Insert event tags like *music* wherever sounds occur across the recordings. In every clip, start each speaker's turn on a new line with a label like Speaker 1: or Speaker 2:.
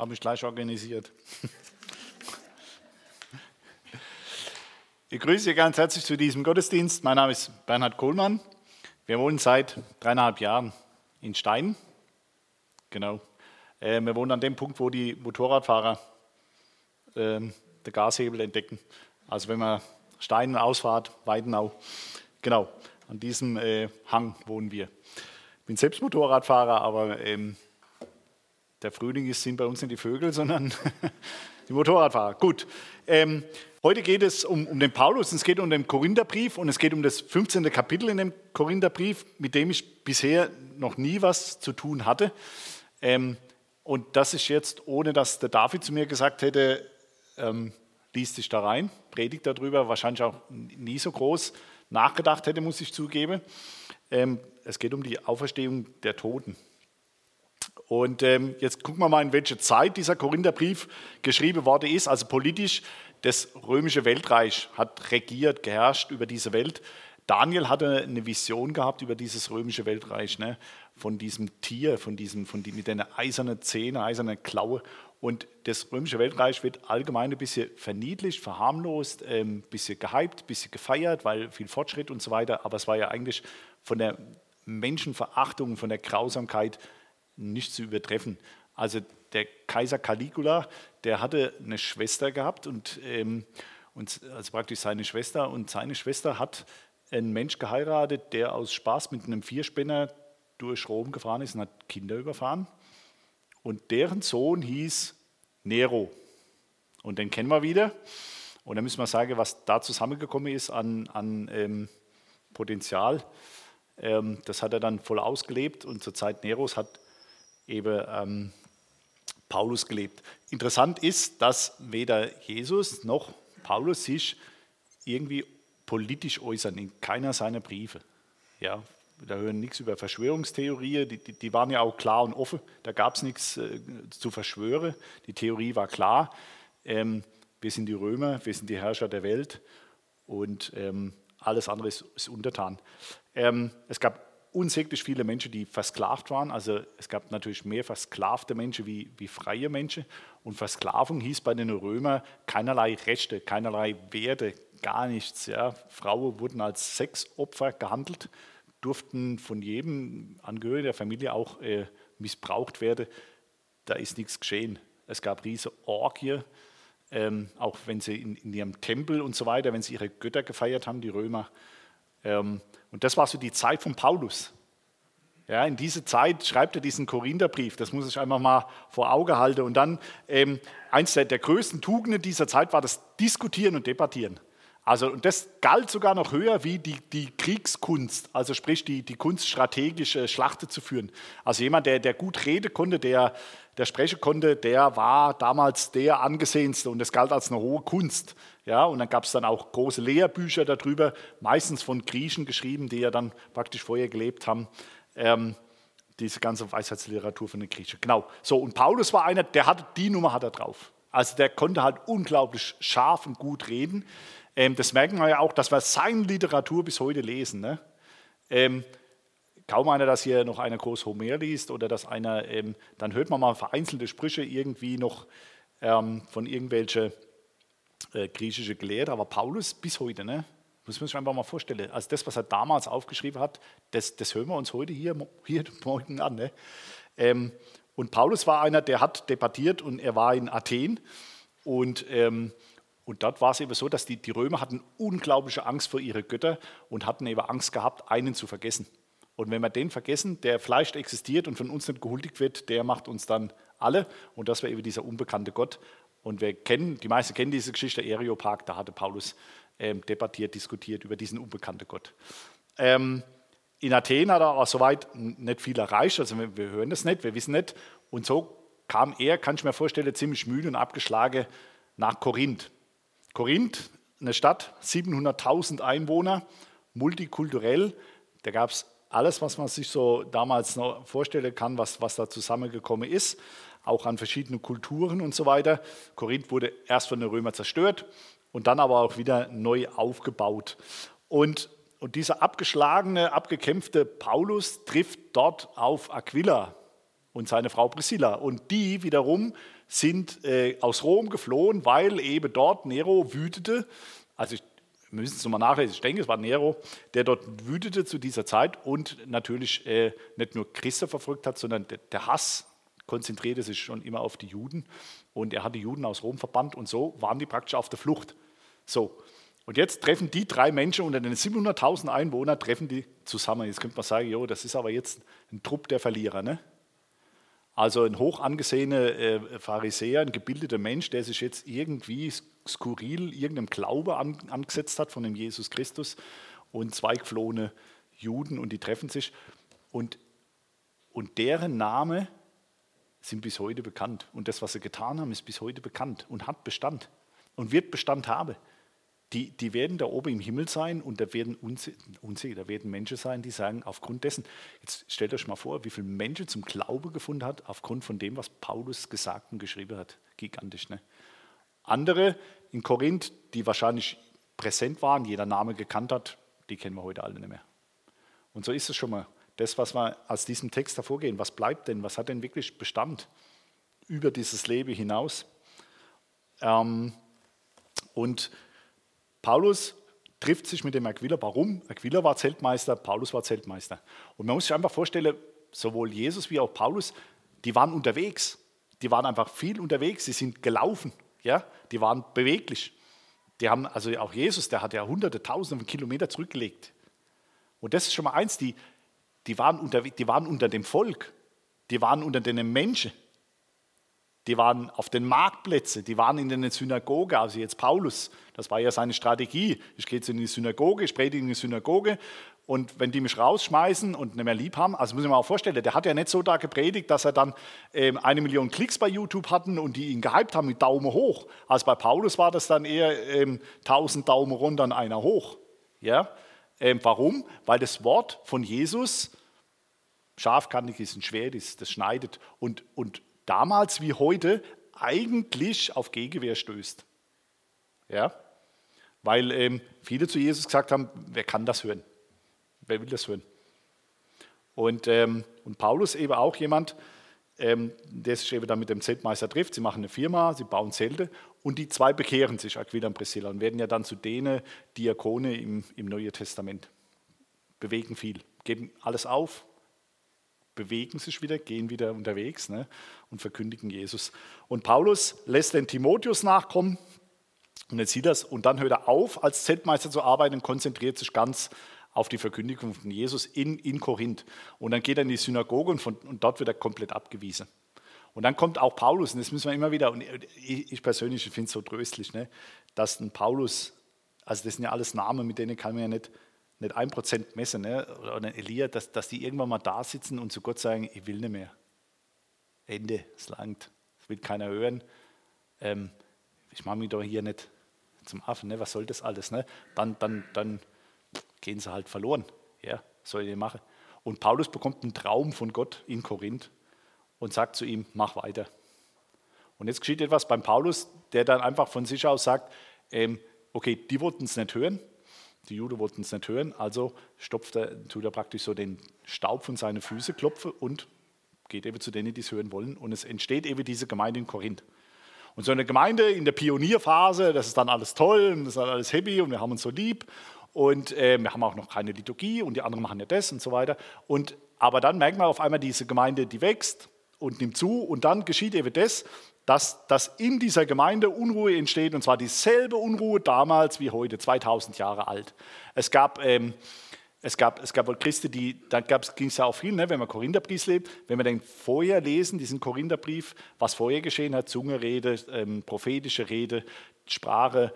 Speaker 1: Habe mich gleich organisiert. Ich grüße Sie ganz herzlich zu diesem Gottesdienst. Mein Name ist Bernhard Kohlmann. Wir wohnen seit dreieinhalb Jahren in Stein. Genau. Äh, wir wohnen an dem Punkt, wo die Motorradfahrer äh, den Gashebel entdecken. Also wenn man Stein, Ausfahrt, Weidenau. Genau, an diesem äh, Hang wohnen wir. Ich bin selbst Motorradfahrer, aber ähm, der Frühling ist, sind bei uns nicht die Vögel, sondern *laughs* die Motorradfahrer. Gut. Ähm, Heute geht es um, um, den Paulus, es geht um den Korintherbrief und es geht um das 15. Kapitel in dem Korintherbrief, mit dem ich bisher noch nie was zu tun hatte. Ähm, und das ist jetzt, ohne dass der David zu mir gesagt hätte, ähm, liest dich da rein, predigt darüber, wahrscheinlich auch nie so groß nachgedacht hätte, muss ich zugeben. Ähm, es geht um die Auferstehung der Toten. Und ähm, jetzt gucken wir mal, in welche Zeit dieser Korintherbrief geschrieben worden ist. Also politisch das römische Weltreich hat regiert, geherrscht über diese Welt. Daniel hatte eine Vision gehabt über dieses römische Weltreich, ne? von diesem Tier, von diesem, von die, mit einer eisernen Zähne, eisernen Klaue. Und das römische Weltreich wird allgemein ein bisschen verniedlicht, verharmlost, ein ähm, bisschen gehypt, ein bisschen gefeiert, weil viel Fortschritt und so weiter. Aber es war ja eigentlich von der Menschenverachtung, von der Grausamkeit nicht zu übertreffen. Also der Kaiser Caligula, der hatte eine Schwester gehabt und, ähm, und also praktisch seine Schwester und seine Schwester hat einen Mensch geheiratet, der aus Spaß mit einem Vierspänner durch Rom gefahren ist und hat Kinder überfahren. Und deren Sohn hieß Nero. Und den kennen wir wieder. Und da müssen wir sagen, was da zusammengekommen ist an, an ähm, Potenzial. Ähm, das hat er dann voll ausgelebt. Und zur Zeit Neros hat eben ähm, Paulus gelebt. Interessant ist, dass weder Jesus noch Paulus sich irgendwie politisch äußern in keiner seiner Briefe. Ja, da hören nichts über Verschwörungstheorien, die, die, die, waren ja auch klar und offen, da gab es nichts äh, zu verschwören, die Theorie war klar. Ähm, wir sind die Römer, wir sind die Herrscher der Welt und ähm, alles andere ist, ist untertan. Ähm, es gab unsäglich viele Menschen, die versklavt waren. Also es gab natürlich mehr versklavte Menschen wie, wie freie Menschen. Und Versklavung hieß bei den Römern keinerlei Rechte, keinerlei Werte, gar nichts. Ja. Frauen wurden als Sexopfer gehandelt, durften von jedem Angehörigen der Familie auch äh, missbraucht werden. Da ist nichts geschehen. Es gab riesige Orgie, ähm, auch wenn sie in, in, ihrem Tempel und so weiter, wenn sie ihre Götter gefeiert haben, die Römer. Ähm, und das war so die Zeit von Paulus. Ja, in diese Zeit schreibt er diesen Korintherbrief, das muss ich einfach mal vor Auge halten. Und dann, ähm, eins der, der größten Tugenden dieser Zeit war das Diskutieren und Debattieren. Also, und das galt sogar noch höher wie die, die Kriegskunst, also sprich die, die Kunst, strategische Schlachten zu führen. Also jemand, der, der gut reden konnte, der, der sprechen konnte, der war damals der angesehenste und das galt als eine hohe Kunst. Ja, und dann gab es dann auch große Lehrbücher darüber, meistens von Griechen geschrieben, die ja dann praktisch vorher gelebt haben. Ähm, diese ganze Weisheitsliteratur von den Griechen. Genau. So, und Paulus war einer, der hatte die Nummer hat er drauf. Also der konnte halt unglaublich scharf und gut reden. Ähm, das merken wir ja auch, dass wir seine Literatur bis heute lesen. Ne? Ähm, kaum einer, dass hier noch einer groß Homer liest oder dass einer, ähm, dann hört man mal vereinzelte Sprüche irgendwie noch ähm, von irgendwelchen äh, griechische Gelehrten, aber Paulus bis heute, ne? muss man sich einfach mal vorstellen. Also das, was er damals aufgeschrieben hat, das, das hören wir uns heute hier, hier *laughs* morgen an. Ne? Ähm, und Paulus war einer, der hat debattiert und er war in Athen und ähm, und dort war es eben so, dass die, die Römer hatten unglaubliche Angst vor ihren Göttern und hatten eben Angst gehabt, einen zu vergessen. Und wenn wir den vergessen, der vielleicht existiert und von uns nicht gehuldigt wird, der macht uns dann alle. Und das war eben dieser unbekannte Gott. Und wir kennen, die meisten kennen diese Geschichte, Areopag, da hatte Paulus ähm, debattiert, diskutiert über diesen unbekannten Gott. Ähm, in Athen hat er aber soweit nicht viel erreicht, also wir, wir, hören das nicht, wir wissen nicht. Und so kam er, kann ich mir vorstellen, ziemlich müde und abgeschlagen nach Korinth. Korinth, eine Stadt, 700.000 Einwohner, multikulturell. Da gab es alles, was man sich so damals noch vorstellen kann, was, was da zusammengekommen ist, auch an verschiedenen Kulturen und so weiter. Korinth wurde erst von den Römern zerstört und dann aber auch wieder neu aufgebaut. Und, und dieser abgeschlagene, abgekämpfte Paulus trifft dort auf Aquila. und seine Frau Priscilla. Und die wiederum sind äh, aus Rom geflohen, weil eben dort Nero wütete. Also ich, wir müssen es nochmal nachlesen, ich denke, es war Nero, der dort wütete zu dieser Zeit und natürlich äh, nicht nur Christen verfolgt hat, sondern der, der Hass konzentrierte sich schon immer auf die Juden. Und er hat die Juden aus Rom verbannt und so waren die praktisch auf der Flucht. So, und jetzt treffen die drei Menschen unter den 700.000 Einwohnern, treffen die zusammen. Jetzt könnte man sagen, jo, das ist aber jetzt ein Trupp der Verlierer. Ne? Also ein hoch angesehener äh, Pharisäer, ein gebildeter Mensch, der sich jetzt irgendwie skurril irgendeinem Glaube an, angesetzt hat von dem Jesus Christus und zwei geflohene Juden und die treffen sich und, und deren Name sind bis heute bekannt und das, was sie getan haben, ist bis heute bekannt und hat Bestand und wird Bestand haben. Die, die werden da oben im Himmel sein und da werden unzählige, da werden Menschen sein, die sagen, aufgrund dessen, jetzt stellt euch mal vor, wie viele Menschen zum Glaube gefunden hat, aufgrund von dem, was Paulus gesagt und geschrieben hat. Gigantisch, ne? Andere in Korinth, die wahrscheinlich präsent waren, jeder Name gekannt hat, die kennen wir heute alle nicht mehr. Und so ist es schon mal. Das, was wir aus diesem Text hervorgehen, was bleibt denn, was hat denn wirklich Bestand über dieses Leben hinaus? Ähm, und Paulus trifft sich mit dem Aquila. Warum? Aquila war Zeltmeister, Paulus war Zeltmeister. Und man muss sich einfach vorstellen, sowohl Jesus wie auch Paulus, die waren unterwegs. Die waren einfach viel unterwegs, sie sind gelaufen, ja? die waren beweglich. Die haben, also auch Jesus, der hat ja hunderte, tausende von Kilometer zurückgelegt. Und das ist schon mal eins, die, die, waren unter, die waren unter dem Volk, die waren unter den Menschen. Die waren auf den Marktplätzen, die waren in den Synagoge, also jetzt Paulus, das war ja seine Strategie. Ich gehe jetzt in die Synagoge, ich predige in die Synagoge und wenn die mich rausschmeißen und nicht mehr lieb haben, also muss ich mir auch vorstellen, der hat ja nicht so da gepredigt, dass er dann ähm, eine Million Klicks bei YouTube hatten und die ihn gehypt haben mit Daumen hoch. Also bei Paulus war das dann eher ähm, 1000 Daumen runter und einer hoch. Ja? Ähm, warum? Weil das Wort von Jesus scharfkantig ist, ein Schwert ist, das schneidet und, und damals wie heute eigentlich auf Gegenwehr stößt. Ja? Weil ähm, viele zu Jesus gesagt haben, wer kann das hören? Wer will das hören? Und, ähm, und Paulus eben auch jemand, ähm, der sich eben dann mit dem Zeltmeister trifft. Sie machen eine Firma, sie bauen Zelte und die zwei bekehren sich, Aquila und Priscilla, und werden ja dann zu denen Diakone im, im Neuen Testament. Bewegen viel, geben alles auf, bewegen sich wieder, gehen wieder unterwegs ne, und verkündigen Jesus. Und Paulus lässt den Timotheus nachkommen und jetzt sieht das und dann hört er auf, als Zeltmeister zu arbeiten und konzentriert sich ganz auf die Verkündigung von Jesus in, in Korinth. Und dann geht er in die Synagoge und, von, und dort wird er komplett abgewiesen. Und dann kommt auch Paulus, und das müssen wir immer wieder, und ich persönlich finde es so tröstlich, ne, dass ein Paulus, also das sind ja alles Namen, mit denen kann man ja nicht nicht ein Prozent messen, ne? oder ein Elia, dass, dass die irgendwann mal da sitzen und zu Gott sagen, ich will nicht mehr. Ende, es langt, es will keiner hören. Ähm, ich mache mich doch hier nicht zum Affen, ne? was soll das alles? Ne? Dann, dann, dann gehen sie halt verloren. Ja, soll ich machen. Und Paulus bekommt einen Traum von Gott in Korinth und sagt zu ihm, mach weiter. Und jetzt geschieht etwas beim Paulus, der dann einfach von sich aus sagt, ähm, okay, die wollten es nicht hören, die Juden wollten es nicht hören, also stopft er, tut er praktisch so den Staub von seinen Füßen, klopfe und geht eben zu denen, die es hören wollen. Und es entsteht eben diese Gemeinde in Korinth. Und so eine Gemeinde in der Pionierphase, das ist dann alles toll und das ist alles happy und wir haben uns so lieb. Und äh, wir haben auch noch keine Liturgie und die anderen machen ja das und so weiter. Und, aber dann merkt man auf einmal, diese Gemeinde, die wächst und nimmt zu und dann geschieht eben das, dass, dass in dieser Gemeinde Unruhe entsteht, und zwar dieselbe Unruhe damals wie heute, 2000 Jahre alt. Es gab, ähm, es gab, es gab wohl Christen, die, da ging es ja auch viel, ne, wenn man Korintherbrief lebt, wenn wir den vorher lesen, diesen Korintherbrief, was vorher geschehen hat, Zungerede, ähm, prophetische Rede, Sprache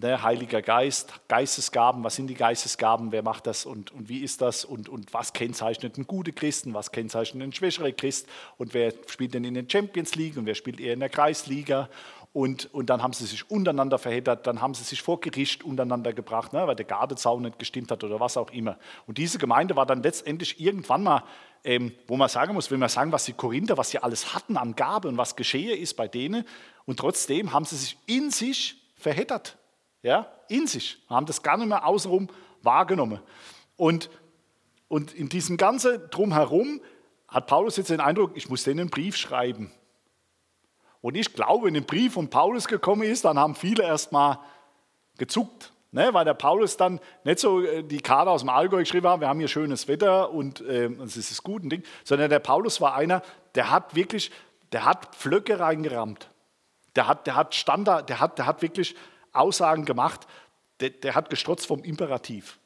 Speaker 1: ne, Heiliger Geist, Geistesgaben, was sind die Geistesgaben, wer macht das und, und wie ist das und, und was kennzeichnet einen guten Christen, was kennzeichnet einen schwächeren Christ und wer spielt denn in den Champions League und wer spielt eher in der Kreisliga und, und dann haben sie sich untereinander verheddert, dann haben sie sich vor Gericht untereinander gebracht, ne, weil der Gardezaun nicht gestimmt hat oder was auch immer. Und diese Gemeinde war dann letztendlich irgendwann mal, ähm, wo man sagen muss, wenn man sagen, was die Korinther, was sie alles hatten an Gabe und was geschehe ist bei denen, und trotzdem haben sie sich in sich verheddert ja, in sich, haben das gar nicht mehr außenrum wahrgenommen. Und, und in diesem ganzen Drumherum hat Paulus jetzt den Eindruck, ich muss denen einen Brief schreiben. Und ich glaube, wenn ein Brief von Paulus gekommen ist, dann haben viele erst mal gezuckt. Ne, weil der Paulus dann nicht so äh, die Karte aus dem Allgäu geschrieben hat, wir haben hier schönes Wetter und äh, es ist gut ein Ding, sondern der Paulus war einer, der hat wirklich, der hat Pflöcke reingerammt. Der hat, der hat Standard, der hat, der hat wirklich Aussagen gemacht, der, der hat gestrotzt vom Imperativ.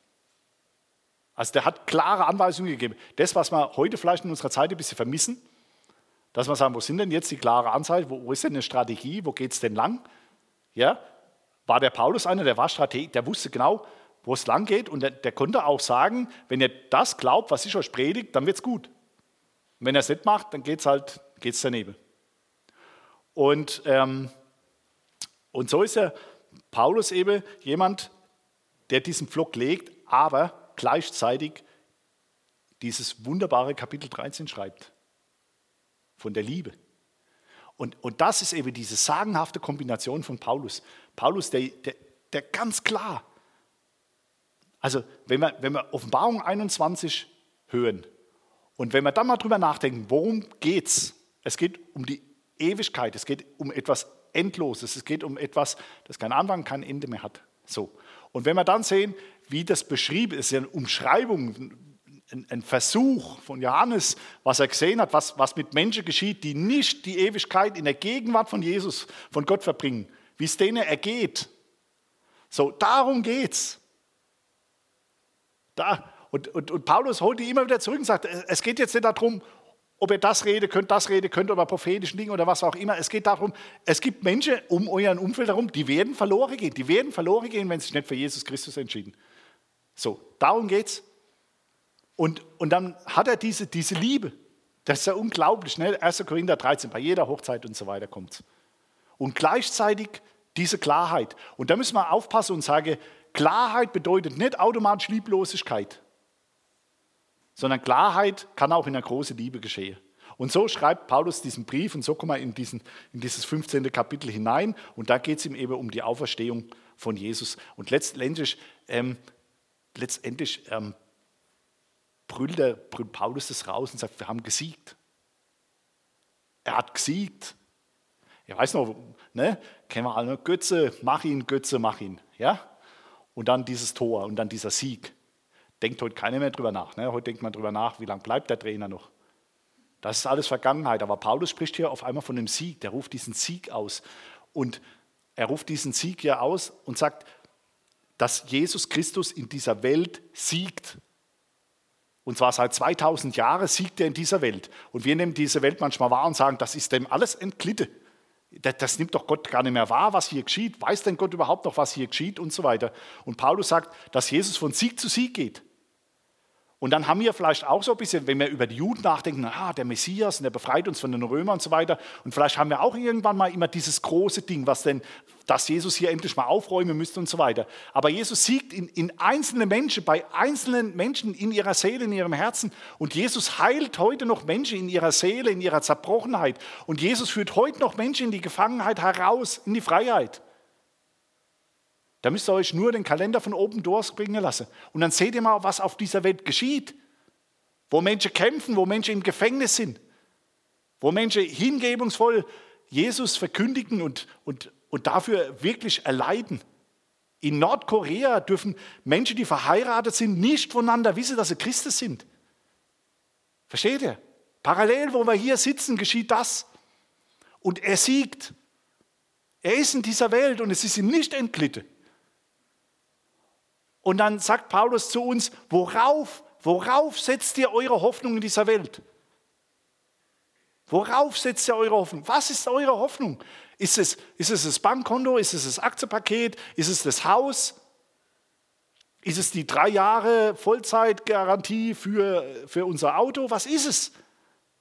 Speaker 1: Also der hat klare Anweisungen gegeben. Das, was wir heute vielleicht in unserer Zeit ein bisschen vermissen, dass wir sagen, wo sind denn jetzt die klare Anzeichen, wo, wo ist denn eine Strategie, wo geht es denn lang? Ja, war der Paulus einer, der war Strateg, der wusste genau, wo es lang geht und der, der, konnte auch sagen, wenn ihr das glaubt, was ich euch predige, dann wird es gut. Und wenn er es nicht macht, dann geht es halt geht's daneben. Und, ähm, und so ist er Paulus eben jemand, der diesen Pflock legt, aber gleichzeitig dieses wunderbare Kapitel 13 schreibt. Von der Liebe. Und, und das ist eben diese sagenhafte Kombination von Paulus. Paulus, der, der, der ganz klar, also wenn wir, wenn wir Offenbarung 21 hören und wenn wir dann mal drüber nachdenken, worum geht Es Es geht um die Ewigkeit, es geht um etwas Endloses, es geht um etwas, das keinen Anfang, kein Ende mehr hat. So. Und wenn wir dann sehen, wie das beschrieben ist, eine Umschreibung, ein, Versuch von Johannes, was er gesehen hat, was, was mit Menschen geschieht, die nicht die Ewigkeit in der Gegenwart von Jesus, von Gott verbringen, wie es denen ergeht. So, darum geht's. Da. Und, und, und Paulus holt die immer wieder zurück und sagt, es geht jetzt nicht darum, ob ihr das reden könnt, das reden könnt oder prophetischen Dingen oder was auch immer. Es geht darum, es gibt Menschen um euren Umfeld herum, die werden verloren gehen. Die werden verloren gehen, wenn sie sich nicht für Jesus Christus entschieden. So, darum geht's. Und, und dann hat er diese, diese Liebe. Das ist ja unglaublich. Ne? 1. Korinther 13, bei jeder Hochzeit und so weiter kommt Und gleichzeitig diese Klarheit. Und da müssen wir aufpassen und sagen, Klarheit bedeutet nicht automatisch Lieblosigkeit sondern Klarheit kann auch in der großen Liebe geschehen. Und so schreibt Paulus diesen Brief und so kommen wir in, diesen, in dieses 15. Kapitel hinein und da geht es ihm eben um die Auferstehung von Jesus. Und letztendlich, ähm, letztendlich ähm, brüllt, der, brüllt Paulus das raus und sagt, wir haben gesiegt. Er hat gesiegt. Ich weiß noch, ne, kennen wir alle, Götze, mach ihn, Götze, mach ihn. Ja? Und dann dieses Tor und dann dieser Sieg denkt heute keiner mehr drüber nach. Ne? Heute denkt man drüber nach, wie lange bleibt der Trainer noch. Das ist alles Vergangenheit. Aber Paulus spricht hier auf einmal von einem Sieg. Der ruft diesen Sieg aus. Und er ruft diesen Sieg hier aus und sagt, dass Jesus Christus in dieser Welt siegt. Und zwar seit 2000 Jahren siegt er in dieser Welt. Und wir nehmen diese Welt manchmal wahr und sagen, das ist dem alles entglitten. Das, nimmt doch Gott gar nicht mehr wahr, was hier geschieht. Weiß denn Gott überhaupt noch, was hier geschieht und so weiter. Und Paulus sagt, dass Jesus von Sieg zu Sieg geht. Und dann haben wir vielleicht auch so ein bisschen, wenn wir über die Juden nachdenken, ah, der Messias, der befreit uns von den Römern und so weiter. Und vielleicht haben wir auch irgendwann mal immer dieses große Ding, was denn, dass Jesus hier endlich mal aufräumen müsste und so weiter. Aber Jesus siegt in, in einzelne Menschen, bei einzelnen Menschen in ihrer Seele, in ihrem Herzen. Und Jesus heilt heute noch Menschen in ihrer Seele, in ihrer Zerbrochenheit. Und Jesus führt heute noch Menschen in die Gefangenheit heraus, in die Freiheit. Da müsst ihr euch nur den Kalender von Open Doors bringen lassen. Und dann seht ihr mal, was auf dieser Welt geschieht. Wo Menschen kämpfen, wo Menschen im Gefängnis sind. Wo Menschen hingebungsvoll Jesus verkündigen und, und, und dafür wirklich erleiden. In Nordkorea dürfen Menschen, die verheiratet sind, nicht voneinander wissen, dass sie Christus sind. Versteht ihr? Parallel, wo wir hier sitzen, geschieht das. Und er siegt. Er ist in dieser Welt und es ist ihm nicht entglitten. Und dann sagt Paulus zu uns, worauf, worauf setzt ihr eure Hoffnung in dieser Welt? Worauf setzt ihr eure Hoffnung? Was ist eure Hoffnung? Ist es, ist es das Bankkonto? Ist es das Aktienpaket? Ist es das Haus? Ist es die drei Jahre Vollzeitgarantie für, für unser Auto? Was ist es?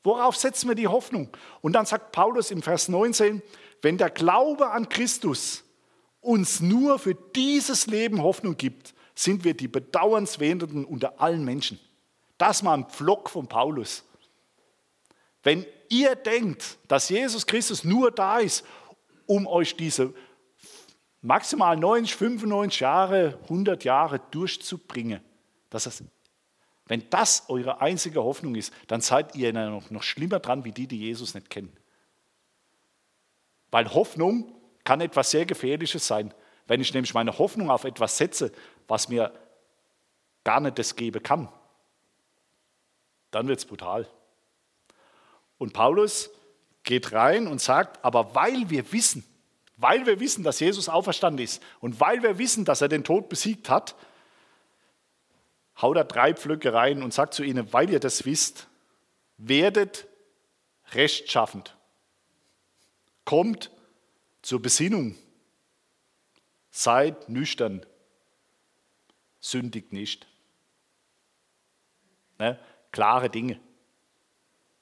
Speaker 1: Worauf setzen wir die Hoffnung? Und dann sagt Paulus im Vers 19, wenn der Glaube an Christus uns nur für dieses Leben Hoffnung gibt, sind wir die bedauernswertenden unter allen Menschen. Das mal ein Pflock von Paulus. Wenn ihr denkt, dass Jesus Christus nur da ist, um euch diese maximal 90, 95 Jahre, 100 Jahre durchzubringen, das ist, wenn das eure einzige Hoffnung ist, dann seid ihr noch, noch schlimmer dran wie die, die Jesus nicht kennen. Weil Hoffnung kann etwas sehr Gefährliches sein. Wenn ich nämlich meine Hoffnung auf etwas setze, was mir gar nicht das geben kann, dann wird es brutal. Und Paulus geht rein und sagt, aber weil wir wissen, weil wir wissen, dass Jesus auferstanden ist und weil wir wissen, dass er den Tod besiegt hat, haut er drei Pflöcke rein und sagt zu ihnen, weil ihr das wisst, werdet rechtschaffend. Kommt zur Besinnung. Seid nüchtern. Sündigt nicht. Ne? Klare Dinge.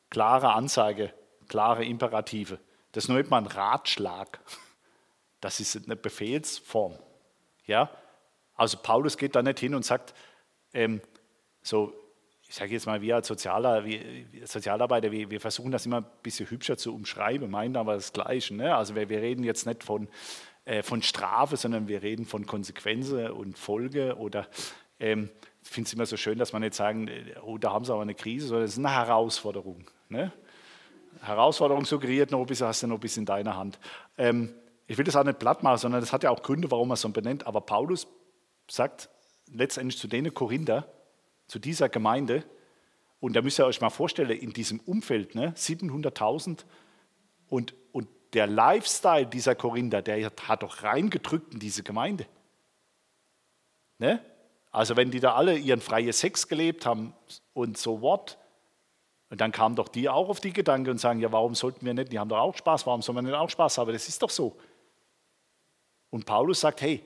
Speaker 1: Klare Ansage. Klare Imperative. Das nennt man Ratschlag. Das ist eine Befehlsform. Ja? Also Paulus geht da nicht hin und sagt, ähm, so, ich sage jetzt mal, wir als Sozialer, wir, Sozialarbeiter, wir, wir, versuchen das immer ein bisschen hübscher zu umschreiben, meinen aber das Gleiche. Ne? Also wir, wir, reden jetzt nicht von, äh, von Strafe, sondern wir reden von Konsequenzen und Folge oder ähm, ich finde es immer so schön, dass man nicht sagen, äh, oh, da haben sie aber eine Krise, sondern es ist eine Herausforderung. Ne? Herausforderung suggeriert noch ein bisschen, hast du noch ein bisschen in deiner Hand. Ähm, ich will das auch nicht platt machen, sondern das hat ja auch Gründe, warum man es so benennt. Aber Paulus sagt letztendlich zu denen Korinther, zu dieser Gemeinde, und da müsst ihr euch mal vorstellen, in diesem Umfeld, ne, 700.000 und, und der Lifestyle dieser Korinther, der hat doch reingedrückt in diese Gemeinde. Ne? Also wenn die da alle ihren freien Sex gelebt haben und so what, und dann kamen doch die auch auf die Gedanken und sagen, ja, warum sollten wir nicht, die haben doch auch Spaß, warum soll man nicht auch Spaß haben? Das ist doch so. Und Paulus sagt, hey,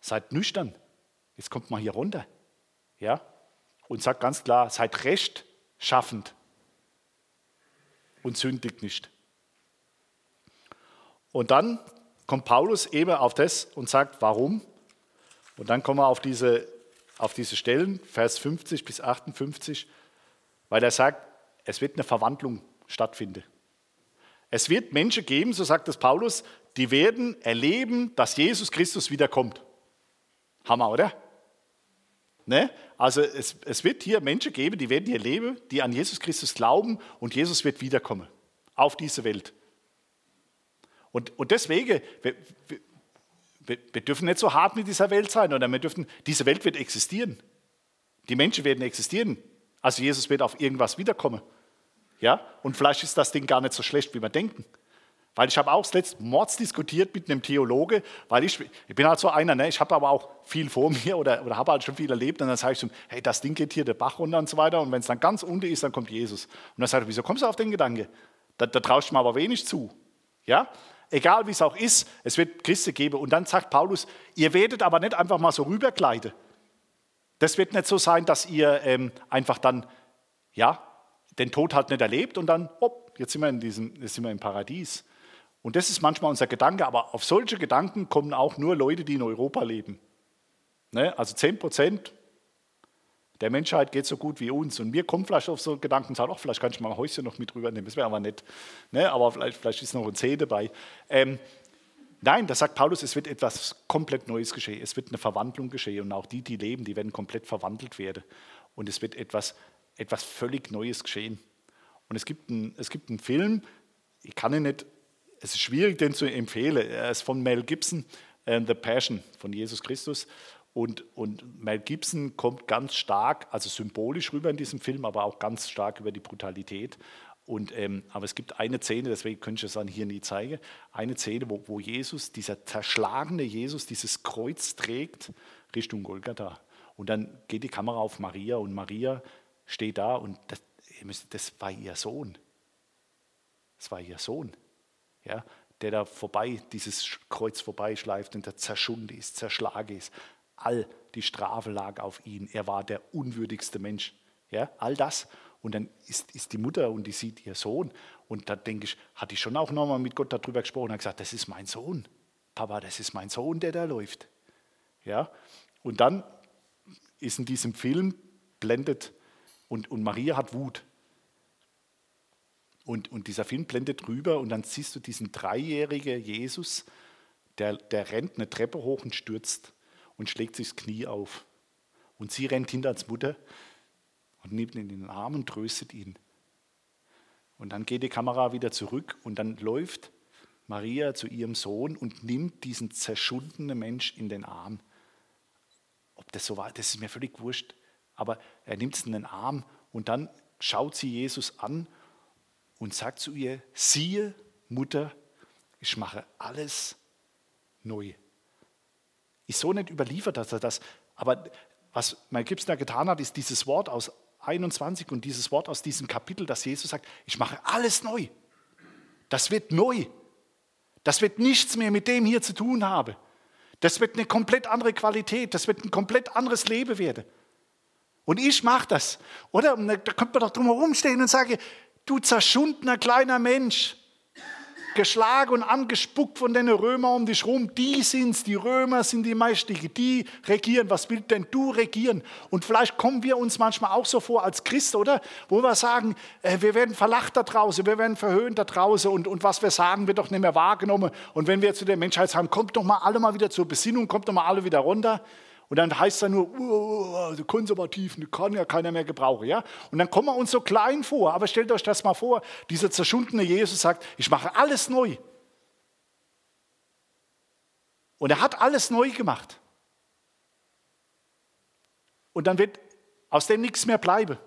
Speaker 1: seid nüchtern. Jetzt kommt mal hier runter. Ja? Und sagt ganz klar, seid rechtschaffend und sündigt nicht. Und dann kommt Paulus eben auf das und sagt, warum? Und dann kommen wir auf diese, auf diese Stellen, Vers 50 bis 58, weil er sagt, es wird eine Verwandlung stattfinden. Es wird Menschen geben, so sagt es Paulus, die werden erleben, dass Jesus Christus wiederkommt. Hammer, oder? Ne? Also es, es wird hier Menschen geben, die werden hier leben, die an Jesus Christus glauben und Jesus wird wiederkommen auf diese Welt. Und, und deswegen, wir, wir, wir dürfen nicht so hart mit dieser Welt sein, oder wir dürfen, diese Welt wird existieren. Die Menschen werden existieren. Also Jesus wird auf irgendwas wiederkommen. Ja? Und vielleicht ist das Ding gar nicht so schlecht, wie wir denken. Weil ich habe auch letzte Mords diskutiert mit einem Theologe, weil ich, ich bin halt so einer, ne? ich habe aber auch viel vor mir oder, oder habe halt schon viel erlebt und dann sage ich so, hey, das Ding geht hier der Bach runter und so weiter und wenn es dann ganz unten ist, dann kommt Jesus. Und dann sage ich, wieso kommst du auf den Gedanke? Da, da traust du mir aber wenig zu. Ja? Egal wie es auch ist, es wird Christen geben. Und dann sagt Paulus, ihr werdet aber nicht einfach mal so rübergleiten. Das wird nicht so sein, dass ihr ähm, einfach dann, ja, den Tod halt nicht erlebt und dann, hopp, jetzt sind wir in diesem, jetzt sind wir im Paradies. Und das ist manchmal unser Gedanke, aber auf solche Gedanken kommen auch nur Leute, die in Europa leben. Ne? Also 10 Prozent der Menschheit geht so gut wie uns. Und mir kommt vielleicht auf so Gedanken sagt, ach, vielleicht kann ich mal ein Häuschen noch mit rübernehmen, das wäre aber nett. Ne? Aber vielleicht, vielleicht ist noch ein Zeh dabei. Ähm, nein, da sagt Paulus, es wird etwas komplett Neues geschehen. Es wird eine Verwandlung geschehen. Und auch die, die leben, die werden komplett verwandelt werden. Und es wird etwas, etwas völlig Neues geschehen. Und es gibt, ein, es gibt einen Film, ich kann ihn nicht es ist schwierig, den zu empfehlen. Er ist von Mel Gibson, äh, The Passion von Jesus Christus. Und, und Mel Gibson kommt ganz stark, also symbolisch rüber in diesem Film, aber auch ganz stark über die Brutalität. Und, ähm, aber es gibt eine Szene, deswegen könnte ich es dann hier nie zeigen, eine Szene, wo, wo Jesus, dieser zerschlagene Jesus, dieses Kreuz trägt Richtung Golgatha. Und dann geht die Kamera auf Maria und Maria steht da und das, das war ihr Sohn. Das war ihr Sohn ja, der da vorbei, dieses Kreuz vorbeischleift und der zerschunden ist, zerschlagen ist. All die Strafe lag auf ihn. Er war der unwürdigste Mensch. Ja, all das. Und dann ist, ist die Mutter und die sieht ihr Sohn. Und da denke ich, hat die schon auch nochmal mit Gott darüber gesprochen und hat gesagt, das ist mein Sohn. Papa, das ist mein Sohn, der da läuft. Ja, und dann ist in diesem Film blendet und, und Maria hat Wut. Und, und dieser Film blendet drüber und dann siehst du diesen dreijährigen Jesus, der, der rennt eine Treppe hoch und stürzt und schlägt sich das Knie auf. Und sie rennt hinter als Mutter und nimmt ihn in den Arm und tröstet ihn. Und dann geht die Kamera wieder zurück und dann läuft Maria zu ihrem Sohn und nimmt diesen zerschundenen Mensch in den Arm. Ob das so war, das ist mir völlig wurscht. Aber er nimmt es in den Arm und dann schaut sie Jesus an und sagt zu ihr, siehe, Mutter, ich mache alles neu. Ist so nicht überliefert, dass er das, aber was mein Gipsner getan hat, ist dieses Wort aus 21 und dieses Wort aus diesem Kapitel, dass Jesus sagt, ich mache alles neu. Das wird neu. Das wird nichts mehr mit dem hier zu tun haben. Das wird eine komplett andere Qualität. Das wird ein komplett anderes Leben werden. Und ich mache das. Oder? da könnte man doch drum herum stehen und sagen, du zerschundener kleiner Mensch, geschlagen und angespuckt von den Römern um dich rum. Die sind's, die Römer sind die Mächtigen, die regieren. Was willst denn du regieren? Und vielleicht kommen wir uns manchmal auch so vor als Christ, oder? Wo wir sagen, äh, wir werden verlacht da draußen, wir werden verhöhnt da draußen und, und was wir sagen, wird doch nicht mehr wahrgenommen. Und wenn wir zu der Menschheit sagen, kommt doch mal alle mal wieder zur Besinnung, kommt doch mal alle wieder runter, und dann heißt dann nur, die Konservativen, die kann ja keiner mehr gebrauchen. Ja? Und dann kommen wir uns so klein vor. Aber stellt euch das mal vor, dieser zerschundene Jesus sagt, ich mache alles neu. Und er hat alles neu gemacht. Und dann wird aus dem nichts mehr bleiben.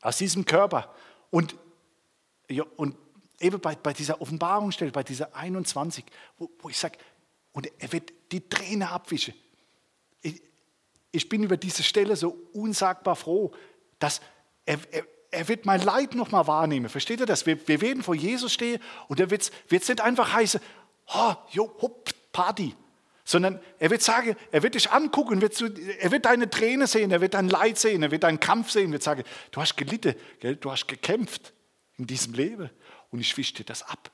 Speaker 1: Aus diesem Körper. Und, ja, und eben bei, bei dieser Offenbarungsstelle, bei dieser 21, wo, wo ich sage, und er wird die Träne abwischen ich, ich bin über diese Stelle so unsagbar froh, dass er, er, er wird mein Leid nochmal wahrnehmen. Versteht ihr das? Wir, wir werden vor Jesus stehen und er wird es nicht einfach heißen, oh, jo, hopp, Party. Sondern er wird sagen, er wird dich angucken, wird zu, er wird deine Träne sehen, er wird dein Leid sehen, er wird deinen Kampf sehen, wird sagen, du hast gelitten, gell? du hast gekämpft in diesem Leben und ich wische dir das ab.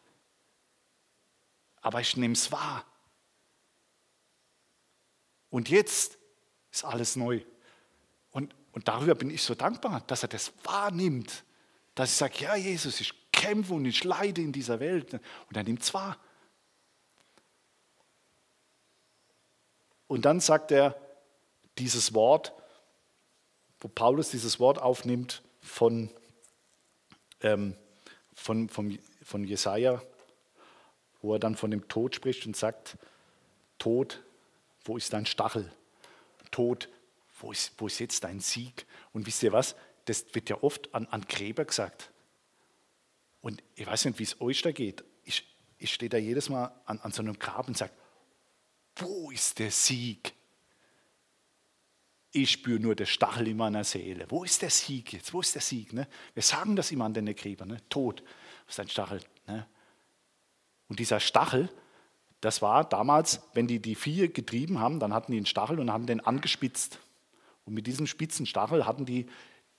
Speaker 1: Aber ich nehme es wahr. Und jetzt ist alles neu. Und, und darüber bin ich so dankbar, dass er das wahrnimmt. Dass ich sage, ja Jesus, ich kämpfe und ich leide in dieser Welt. Und er nimmt es wahr. Und dann sagt er dieses Wort, wo Paulus dieses Wort aufnimmt von, ähm, von, von, von Jesaja, wo er dann von dem Tod spricht und sagt: Tod, wo ist dein Stachel? Tod, wo ist, wo ist jetzt dein Sieg? Und wisst ihr was? Das wird ja oft an, an Gräber gesagt. Und ich weiß nicht, wie es euch da geht. Ich, ich stehe da jedes Mal an, an so einem Grab und sage, wo ist der Sieg? Ich spüre nur den Stachel in meiner Seele. Wo ist der Sieg jetzt? Wo ist der Sieg? Ne? Wir sagen das immer an den Gräbern. Ne? Tod, ist dein Stachel? Ne? Und dieser Stachel, das war damals, wenn die die Vieh getrieben haben, dann hatten die einen Stachel und haben den angespitzt. Und mit diesem spitzen Stachel hatten die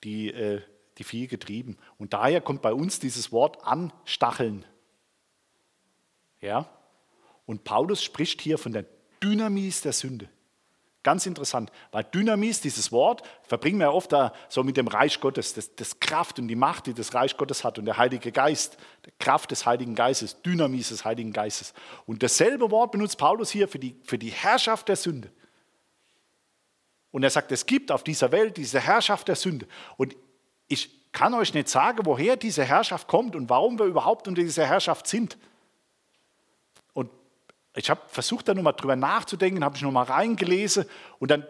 Speaker 1: die, äh, die Vieh getrieben. Und daher kommt bei uns dieses Wort anstacheln. Ja? Und Paulus spricht hier von der Dynamis der Sünde. Ganz interessant, weil Dynamis, dieses Wort, verbringen wir oft da so mit dem Reich Gottes, das, das, Kraft und die Macht, die das Reich Gottes hat und der Heilige Geist, die Kraft des Heiligen Geistes, Dynamis des Heiligen Geistes. Und dasselbe Wort benutzt Paulus hier für die, für die Herrschaft der Sünde. Und er sagt, es gibt auf dieser Welt diese Herrschaft der Sünde. Und ich kann euch nicht sagen, woher diese Herrschaft kommt und warum wir überhaupt unter dieser Herrschaft sind. Ich habe versucht, da nochmal drüber nachzudenken, habe ich nochmal reingelesen und dann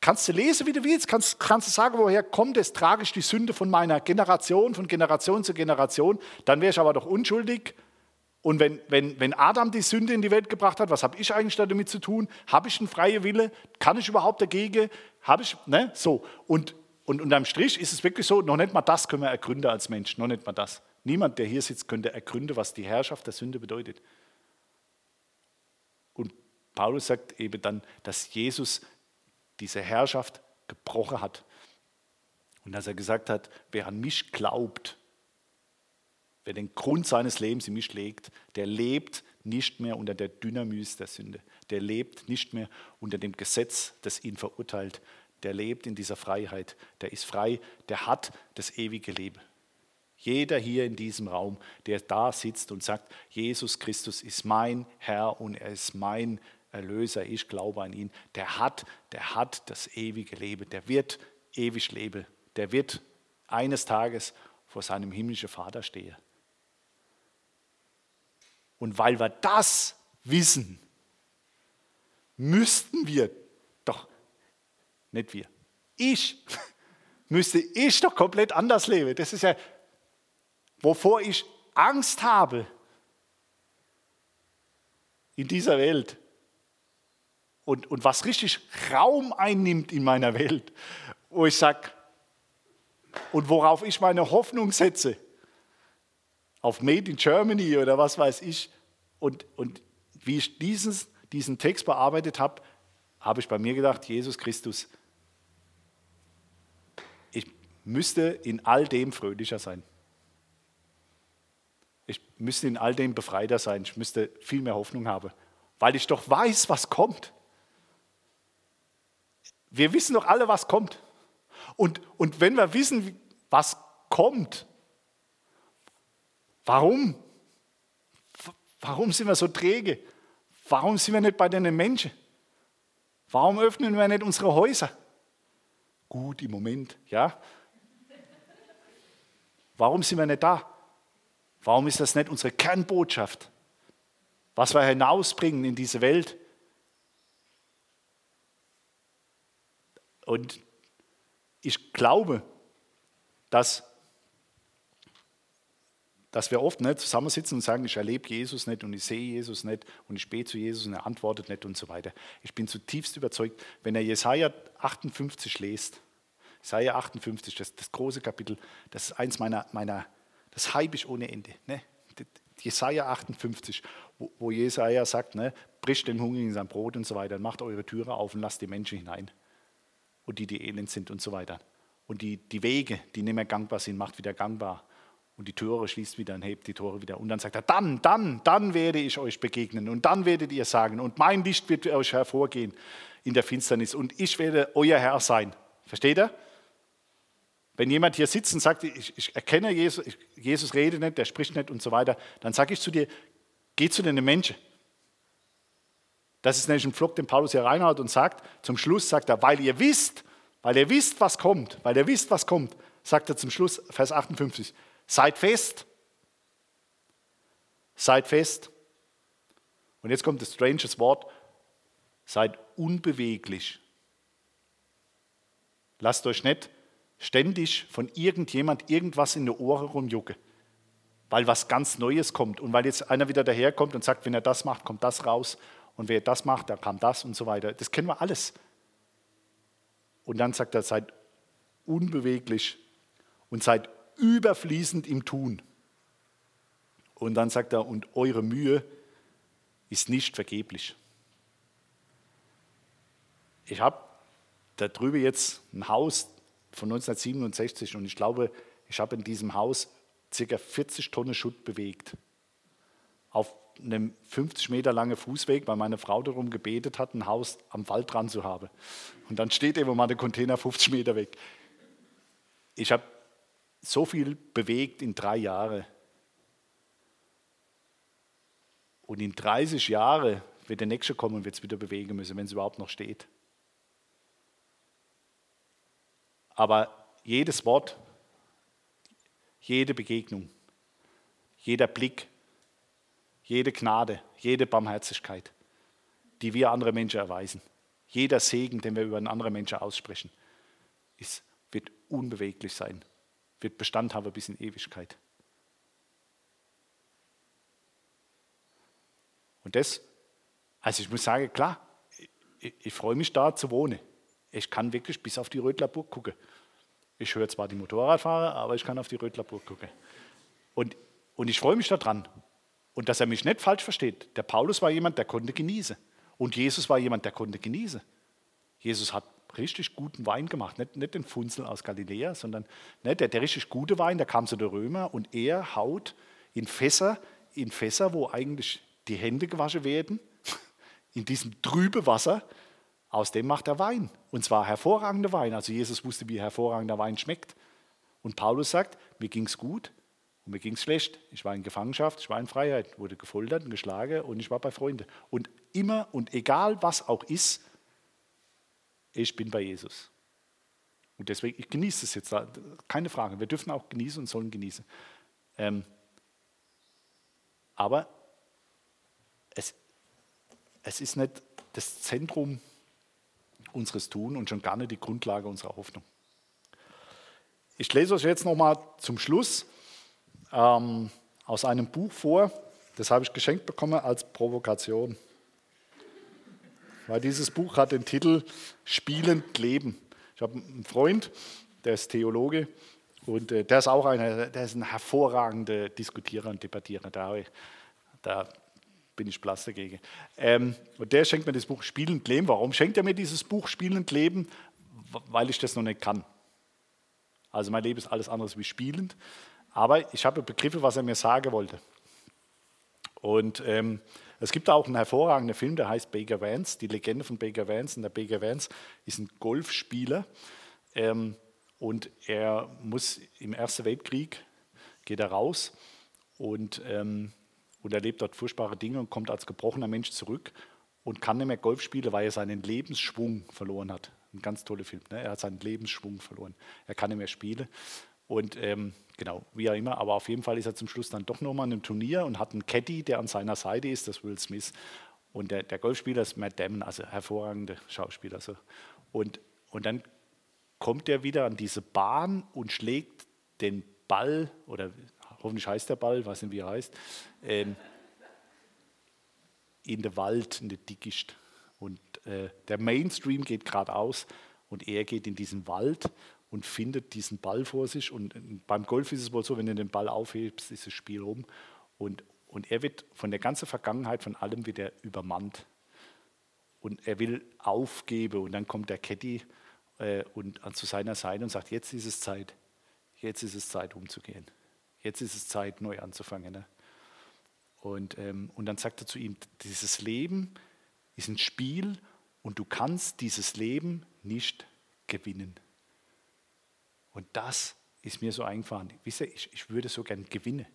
Speaker 1: kannst du lesen, wie du willst, kannst, kannst du sagen, woher kommt es, trage ich die Sünde von meiner Generation, von Generation zu Generation, dann wäre ich aber doch unschuldig. Und wenn, wenn, wenn Adam die Sünde in die Welt gebracht hat, was habe ich eigentlich damit zu tun? Habe ich einen freien Wille? Kann ich überhaupt dagegen? Habe ich, ne? So. Und, und unterm Strich ist es wirklich so, noch nicht mal das können wir ergründen als Mensch, noch nicht mal das. Niemand, der hier sitzt, könnte ergründen, was die Herrschaft der Sünde bedeutet. Paulus sagt eben dann, dass Jesus diese Herrschaft gebrochen hat. Und dass er gesagt hat, wer an mich glaubt, wer den Grund seines Lebens in mich legt, der lebt nicht mehr unter der Dynamys der Sünde. Der lebt nicht mehr unter dem Gesetz, das ihn verurteilt. Der lebt in dieser Freiheit. Der ist frei. Der hat das ewige Leben. Jeder hier in diesem Raum, der da sitzt und sagt, Jesus Christus ist mein Herr und er ist mein Erlöser, ich glaube an ihn, der hat, der hat das ewige Leben, der wird ewig leben, der wird eines Tages vor seinem himmlischen Vater stehen. Und weil wir das wissen, müssten wir doch, nicht wir, ich, *laughs* müsste ich doch komplett anders leben. Das ist ja wovor ich Angst habe in dieser Welt und, und was richtig Raum einnimmt in meiner Welt, wo ich sage, und worauf ich meine Hoffnung setze, auf Made in Germany oder was weiß ich, und, und wie ich dieses, diesen Text bearbeitet habe, habe ich bei mir gedacht, Jesus Christus, ich müsste in all dem fröhlicher sein. Ich müsste in all dem befreiter sein. Ich müsste viel mehr Hoffnung haben, weil ich doch weiß, was kommt. Wir wissen doch alle, was kommt. Und, und wenn wir wissen, was kommt, warum? Warum sind wir so träge? Warum sind wir nicht bei den Menschen? Warum öffnen wir nicht unsere Häuser? Gut, im Moment, ja. Warum sind wir nicht da? Warum ist das nicht unsere Kernbotschaft? Was wir hinausbringen in diese Welt? Und ich glaube, dass, dass wir oft nicht zusammensitzen und sagen, ich erlebe Jesus nicht und ich sehe Jesus nicht und ich bete zu Jesus und er antwortet nicht und so weiter. Ich bin zutiefst überzeugt, wenn er Jesaja 58 liest, Jesaja 58, das, das große Kapitel, das ist eins meiner, meiner das hype ich ohne Ende. Ne? Jesaja 58, wo, wo Jesaja sagt, ne, bricht den Hungrigen sein Brot und so weiter, macht eure Türe auf und lasst die Menschen hinein. Und die, die elend sind und so weiter. Und die, die Wege, die nicht mehr gangbar sind, macht wieder gangbar. Und die Tore schließt wieder und hebt die Tore wieder. Und dann sagt er, dann, dann, dann werde ich euch begegnen. Und dann werdet ihr sagen, und mein Licht wird euch hervorgehen in der Finsternis. Und ich werde euer Herr sein. Versteht ihr? Wenn jemand hier sitzt und sagt, ich, ich erkenne Jesus, Jesus redet nicht, der spricht nicht und so weiter, dann sage ich zu dir, geh zu den Menschen. Das ist nämlich ein Flock, den Paulus hier reinhaut und sagt, zum Schluss sagt er, weil ihr wisst, weil ihr wisst, was kommt, weil ihr wisst, was kommt, sagt er zum Schluss, Vers 58, seid fest, seid fest. Und jetzt kommt das stranges Wort, seid unbeweglich. Lasst euch nicht ständig von irgendjemand irgendwas in die Ohren rumjucke, weil was ganz Neues kommt und weil jetzt einer wieder daherkommt und sagt, wenn er das macht, kommt das raus und wer das macht, dann kam das und so weiter. Das kennen wir alles. Und dann sagt er, seid unbeweglich und seid überfließend im Tun. Und dann sagt er, und eure Mühe ist nicht vergeblich. Ich habe da drüben jetzt ein Haus, von 1967 und ich glaube, ich habe in diesem Haus ca. 40 Tonnen Schutt bewegt. Auf einem 50 Meter langen Fußweg, weil meine Frau darum gebetet hat, ein Haus am Wald dran zu haben. Und dann steht eben mal der Container 50 Meter weg. Ich habe so viel bewegt in drei Jahren. Und in 30 Jahren wird der Nächste kommen und wird es wieder bewegen müssen, wenn es überhaupt noch steht. Aber jedes Wort, jede Begegnung, jeder Blick, jede Gnade, jede Barmherzigkeit, die wir andere Menschen erweisen, jeder Segen, den wir über einen anderen Menschen aussprechen, ist, wird unbeweglich sein, wird Bestand haben bis in Ewigkeit. Und das, also ich muss sagen, klar, ich, ich freue mich da zu wohnen. Ich kann wirklich bis auf die Rötlerburg gucken. Ich höre zwar die Motorradfahrer, aber ich kann auf die Rötlerburg gucken. Und, und ich freue mich daran. Und dass er mich nicht falsch versteht. Der Paulus war jemand, der konnte genießen. Und Jesus war jemand, der konnte genießen. Jesus hat richtig guten Wein gemacht. Nicht, nicht den Funzel aus Galiläa, sondern ne, der, der richtig gute Wein, der kam zu den Römer und er haut in Fässer, in Fässer, wo eigentlich die Hände gewaschen werden, *laughs* in diesem trübe Wasser, aus dem macht er Wein. Und zwar hervorragender Wein. Also Jesus wusste, wie hervorragender Wein schmeckt. Und Paulus sagt, mir ging es gut Und mir ging es schlecht. Ich war in Gefangenschaft, ich war in Freiheit, wurde gefoltert und geschlagen und ich war bei Freunden. Und immer und egal was auch ist, ich bin bei Jesus. Und deswegen, ich genieße es jetzt, keine Frage. Wir dürfen auch genießen und sollen genießen. Ähm, aber es, es ist nicht das Zentrum unseres Tun und schon gar nicht die Grundlage unserer Hoffnung. Ich lese euch jetzt nochmal zum Schluss ähm, aus einem Buch vor. Das habe ich geschenkt bekommen als Provokation. Weil dieses Buch hat den Titel Spielend Leben. Ich habe einen Freund, der ist Theologe und äh, der ist auch eine, der ist ein hervorragender Diskutierer und Debattierer. Da, da bin ich blass dagegen. Ähm, und der schenkt mir das Buch Spielend Leben. Warum schenkt er mir dieses Buch Spielend Leben? Weil ich das noch nicht kann. Also mein Leben ist alles anderes wie spielend. Aber ich habe Begriffe, was er mir sagen wollte. Und ähm, es gibt auch einen hervorragenden Film, der heißt Baker Vance, die Legende von Baker Vance. Und der Baker Vance ist ein Golfspieler. Ähm, und er muss im Ersten Weltkrieg, geht er raus und ähm, und erlebt dort furchtbare Dinge und kommt als gebrochener Mensch zurück und kann nicht mehr Golf spielen, weil er seinen Lebensschwung verloren hat. Ein ganz toller Film. Ne? Er hat seinen Lebensschwung verloren. Er kann nicht mehr spielen. Und ähm, genau, wie auch immer, aber auf jeden Fall ist er zum Schluss dann doch nochmal in einem Turnier und hat einen Caddy, der an seiner Seite ist, das Will Smith. Und der, der Golfspieler ist Matt Damon, also hervorragender Schauspieler. So. Und, und dann kommt er wieder an diese Bahn und schlägt den Ball, oder hoffentlich heißt der Ball, weiß nicht, wie er heißt, ähm, in den Wald, in den Dickicht. Und äh, der Mainstream geht geradeaus und er geht in diesen Wald und findet diesen Ball vor sich. Und beim Golf ist es wohl so, wenn du den Ball aufhebst, ist das Spiel rum. Und, und er wird von der ganzen Vergangenheit, von allem wird er übermannt. Und er will aufgeben. Und dann kommt der Caddy äh, und, zu seiner Seite und sagt, jetzt ist es Zeit. Jetzt ist es Zeit, umzugehen. Jetzt ist es Zeit, neu anzufangen. Ne? Und, ähm, und dann sagt er zu ihm, dieses Leben ist ein Spiel und du kannst dieses Leben nicht gewinnen. Und das ist mir so eingefallen. Wisst ihr, ich, ich würde so gern gewinnen.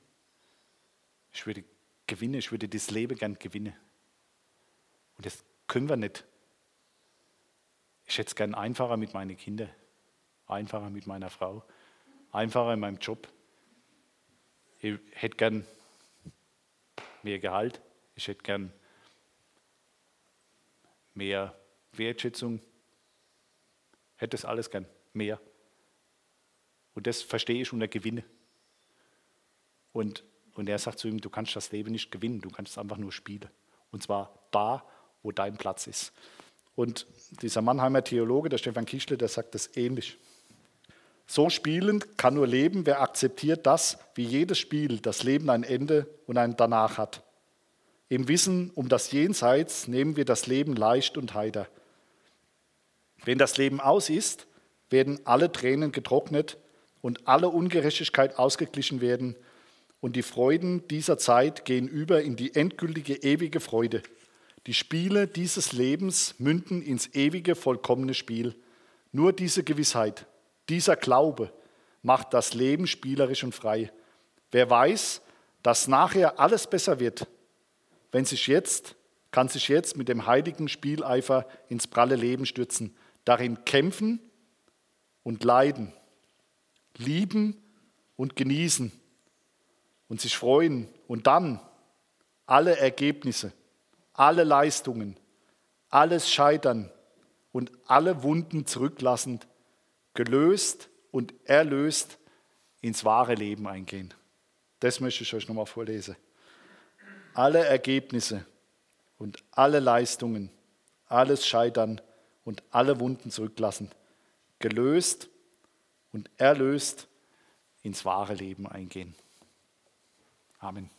Speaker 1: Ich würde gewinnen, ich würde das Leben gern gewinnen. Und das können wir nicht. Ich hätte es gern einfacher mit meinen Kindern, einfacher mit meiner Frau, einfacher in meinem Job. Ich hätte gern mehr Gehalt, ich hätte gern mehr Wertschätzung, hätte das alles gern, mehr. Und das verstehe ich unter Gewinne. Und, und er sagt zu ihm, du kannst das Leben nicht gewinnen, du kannst es einfach nur spielen. Und zwar da, wo dein Platz ist. Und dieser Mannheimer Theologe, der Stefan Kischle, der sagt das ähnlich. So spielend kann nur leben, wer akzeptiert, dass, wie jedes Spiel, das Leben ein Ende und ein Danach hat. Im Wissen um das Jenseits nehmen wir das Leben leicht und heiter. Wenn das Leben aus ist, werden alle Tränen getrocknet und alle Ungerechtigkeit ausgeglichen werden und die Freuden dieser Zeit gehen über in die endgültige ewige Freude. Die Spiele dieses Lebens münden ins ewige vollkommene Spiel. Nur diese Gewissheit, dieser Glaube macht das Leben spielerisch und frei. Wer weiß, dass nachher alles besser wird, wenn sich jetzt, kann sich jetzt mit dem heiligen Spieleifer ins pralle Leben stürzen, darin kämpfen und leiden, lieben und genießen und sich freuen und dann alle Ergebnisse, alle Leistungen, alles Scheitern und alle Wunden zurücklassend gelöst und erlöst ins wahre Leben eingehen. Das möchte ich euch nochmal vorlesen. Alle Ergebnisse und alle Leistungen, alles Scheitern und alle Wunden zurücklassen, gelöst und erlöst ins wahre Leben eingehen. Amen.